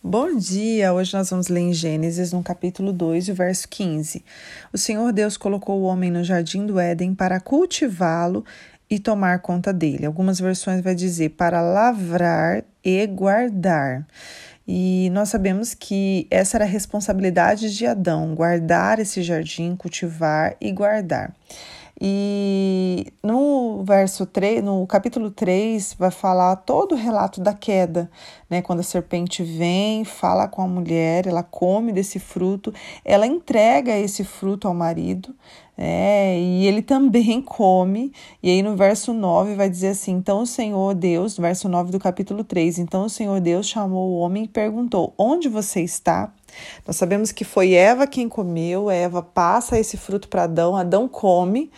Bom dia! Hoje nós vamos ler em Gênesis, no capítulo 2, o verso 15. O Senhor Deus colocou o homem no jardim do Éden para cultivá-lo e tomar conta dele. Algumas versões vai dizer para lavrar e guardar. E nós sabemos que essa era a responsabilidade de Adão, guardar esse jardim, cultivar e guardar. E no verso 3, no capítulo 3, vai falar todo o relato da queda, né? Quando a serpente vem, fala com a mulher, ela come desse fruto, ela entrega esse fruto ao marido, né? E ele também come. E aí no verso 9 vai dizer assim: Então o Senhor Deus, verso 9 do capítulo 3, então o Senhor Deus chamou o homem e perguntou: Onde você está? Nós sabemos que foi Eva quem comeu, Eva passa esse fruto para Adão, Adão come,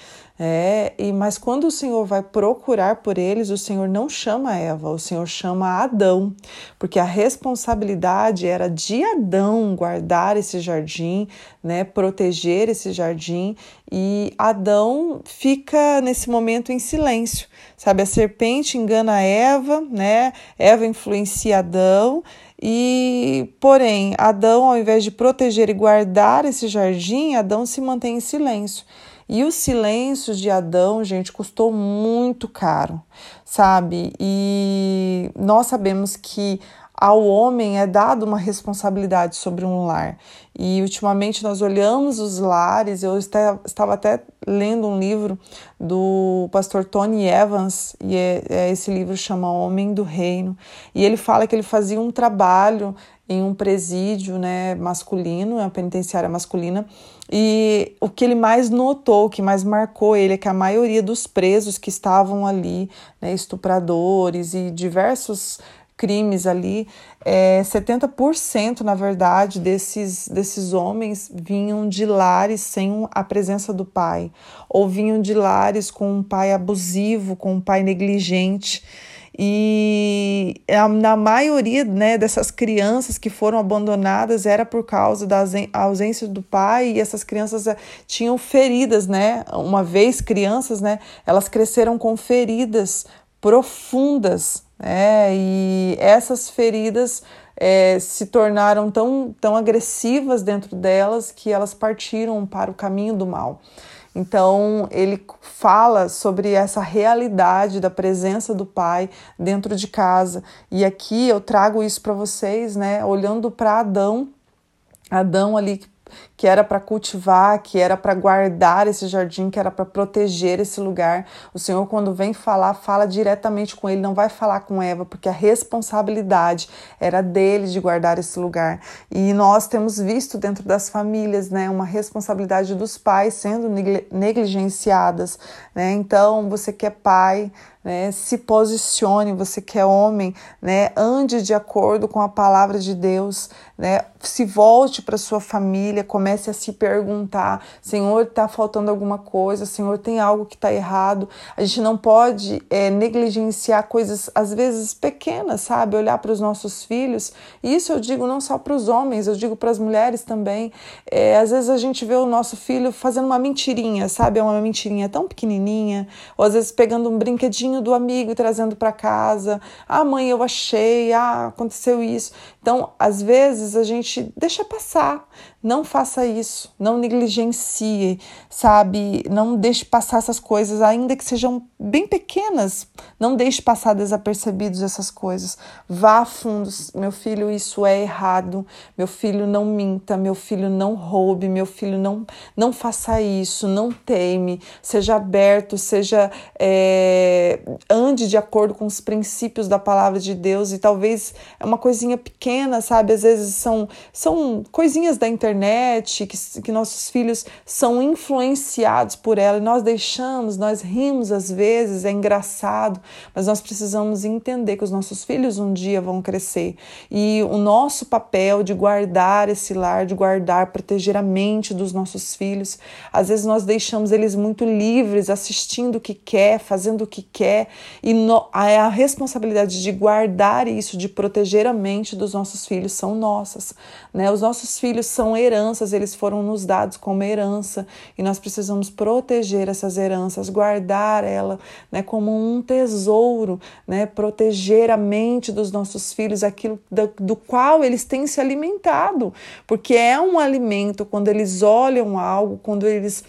é, e mas quando o Senhor vai procurar por eles, o Senhor não chama Eva, o Senhor chama Adão, porque a responsabilidade era de Adão guardar esse jardim, né, proteger esse jardim, e Adão fica nesse momento em silêncio. Sabe, a serpente engana Eva, né? Eva influencia Adão, e, porém, Adão, ao invés de proteger e guardar esse jardim, Adão se mantém em silêncio. E o silêncio de Adão, gente, custou muito caro, sabe? E nós sabemos que ao homem é dado uma responsabilidade sobre um lar. E ultimamente nós olhamos os lares, eu estava até lendo um livro do pastor Tony Evans, e é, é, esse livro chama Homem do Reino, e ele fala que ele fazia um trabalho em um presídio né, masculino, uma penitenciária masculina, e o que ele mais notou, o que mais marcou ele, é que a maioria dos presos que estavam ali, né, estupradores e diversos crimes ali, é, 70% na verdade desses, desses homens vinham de lares sem a presença do pai, ou vinham de lares com um pai abusivo, com um pai negligente. E na maioria né, dessas crianças que foram abandonadas era por causa da ausência do pai e essas crianças eh, tinham feridas, né? Uma vez crianças, né? Elas cresceram com feridas profundas né? E essas feridas é, se tornaram tão, tão agressivas dentro delas que elas partiram para o caminho do mal. Então, ele fala sobre essa realidade da presença do pai dentro de casa. E aqui eu trago isso para vocês, né? Olhando para Adão, Adão ali que era para cultivar, que era para guardar esse jardim, que era para proteger esse lugar. O Senhor, quando vem falar, fala diretamente com ele, não vai falar com Eva, porque a responsabilidade era dele de guardar esse lugar. E nós temos visto dentro das famílias, né, uma responsabilidade dos pais sendo negligenciadas, né? Então, você que é pai, né? Se posicione, você que é homem, né? Ande de acordo com a palavra de Deus, né? Se volte para sua família, comece a se perguntar: Senhor, está faltando alguma coisa? Senhor, tem algo que está errado? A gente não pode é, negligenciar coisas às vezes pequenas, sabe? Olhar para os nossos filhos. E isso eu digo não só para os homens, eu digo para as mulheres também. É, às vezes a gente vê o nosso filho fazendo uma mentirinha, sabe? É uma mentirinha tão pequenininha, ou às vezes pegando um brinquedinho do amigo e trazendo para casa. Ah, mãe, eu achei, ah, aconteceu isso. Então, às vezes a gente deixa passar, não faça isso, não negligencie, sabe? Não deixe passar essas coisas, ainda que sejam bem pequenas, não deixe passar desapercebidos essas coisas. Vá a fundo, meu filho, isso é errado, meu filho não minta, meu filho não roube, meu filho não, não faça isso, não teme, seja aberto, seja é, ande de acordo com os princípios da palavra de Deus e talvez é uma coisinha pequena, sabe? Às vezes são, são coisinhas da internet que, que nossos filhos são influenciados por ela e nós deixamos, nós rimos às vezes, é engraçado, mas nós precisamos entender que os nossos filhos um dia vão crescer e o nosso papel de guardar esse lar, de guardar, proteger a mente dos nossos filhos, às vezes nós deixamos eles muito livres, assistindo o que quer, fazendo o que quer é e no, a, a responsabilidade de guardar isso, de proteger a mente dos nossos filhos são nossas, né? Os nossos filhos são heranças, eles foram nos dados como herança e nós precisamos proteger essas heranças, guardar ela, né, como um tesouro, né? Proteger a mente dos nossos filhos, aquilo do, do qual eles têm se alimentado, porque é um alimento quando eles olham algo, quando eles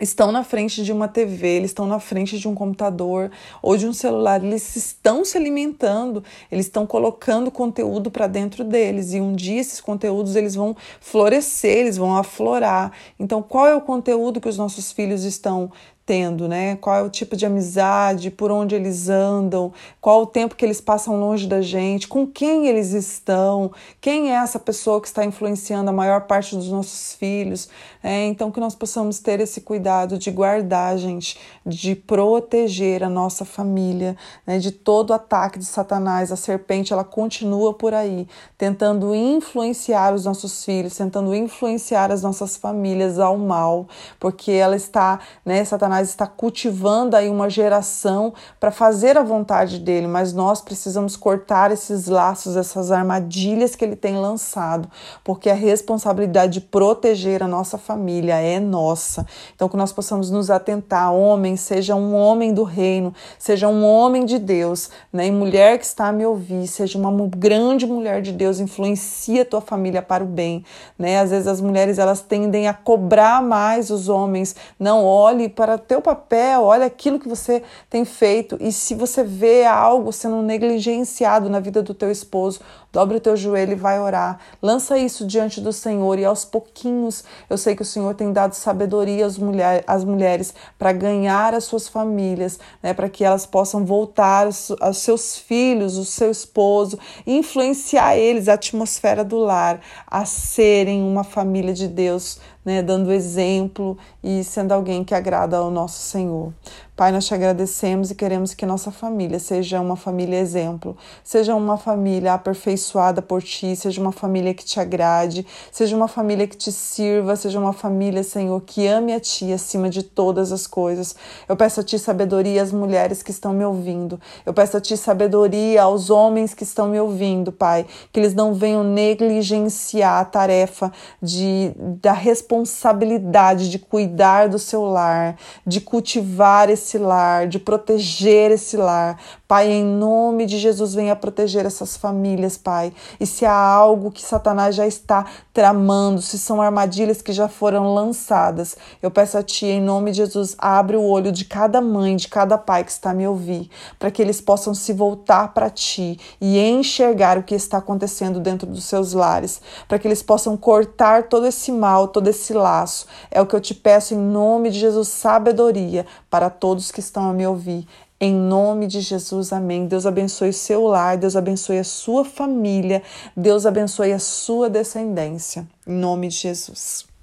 estão na frente de uma TV, eles estão na frente de um computador ou de um celular, eles estão se alimentando, eles estão colocando conteúdo para dentro deles e um dia esses conteúdos eles vão florescer, eles vão aflorar. Então, qual é o conteúdo que os nossos filhos estão tendo, né? Qual é o tipo de amizade, por onde eles andam, qual o tempo que eles passam longe da gente, com quem eles estão, quem é essa pessoa que está influenciando a maior parte dos nossos filhos. É, então, que nós possamos ter esse cuidado de guardar, gente, de proteger a nossa família, né, de todo ataque de Satanás. A serpente, ela continua por aí, tentando influenciar os nossos filhos, tentando influenciar as nossas famílias ao mal, porque ela está, né, Satanás Satanás está cultivando aí uma geração para fazer a vontade dele, mas nós precisamos cortar esses laços, essas armadilhas que ele tem lançado, porque a responsabilidade de proteger a nossa família é nossa. Então, que nós possamos nos atentar, homem, seja um homem do reino, seja um homem de Deus, né? E mulher que está a me ouvir, seja uma grande mulher de Deus, influencia a tua família para o bem, né? Às vezes as mulheres elas tendem a cobrar mais os homens, não olhe para teu papel, olha aquilo que você tem feito. E se você vê algo sendo negligenciado na vida do teu esposo, dobre o teu joelho e vai orar. Lança isso diante do Senhor e aos pouquinhos, eu sei que o Senhor tem dado sabedoria às, mulher, às mulheres para ganhar as suas famílias, né, para que elas possam voltar aos seus filhos, o seu esposo, influenciar eles, a atmosfera do lar, a serem uma família de Deus né, dando exemplo e sendo alguém que agrada ao nosso Senhor. Pai, nós te agradecemos e queremos que nossa família seja uma família exemplo, seja uma família aperfeiçoada por ti, seja uma família que te agrade, seja uma família que te sirva, seja uma família, Senhor, que ame a ti acima de todas as coisas. Eu peço a ti sabedoria às mulheres que estão me ouvindo. Eu peço a ti sabedoria aos homens que estão me ouvindo, Pai, que eles não venham negligenciar a tarefa de da responsabilidade de cuidar do seu lar, de cultivar esse esse lar, de proteger esse lar. Pai, em nome de Jesus, venha proteger essas famílias, Pai. E se há algo que Satanás já está tramando, se são armadilhas que já foram lançadas, eu peço a Ti, em nome de Jesus, abre o olho de cada mãe, de cada pai que está a me ouvir, para que eles possam se voltar para Ti e enxergar o que está acontecendo dentro dos seus lares, para que eles possam cortar todo esse mal, todo esse laço. É o que eu te peço em nome de Jesus, sabedoria para todos que estão a me ouvir. Em nome de Jesus, amém. Deus abençoe o seu lar, Deus abençoe a sua família, Deus abençoe a sua descendência. Em nome de Jesus.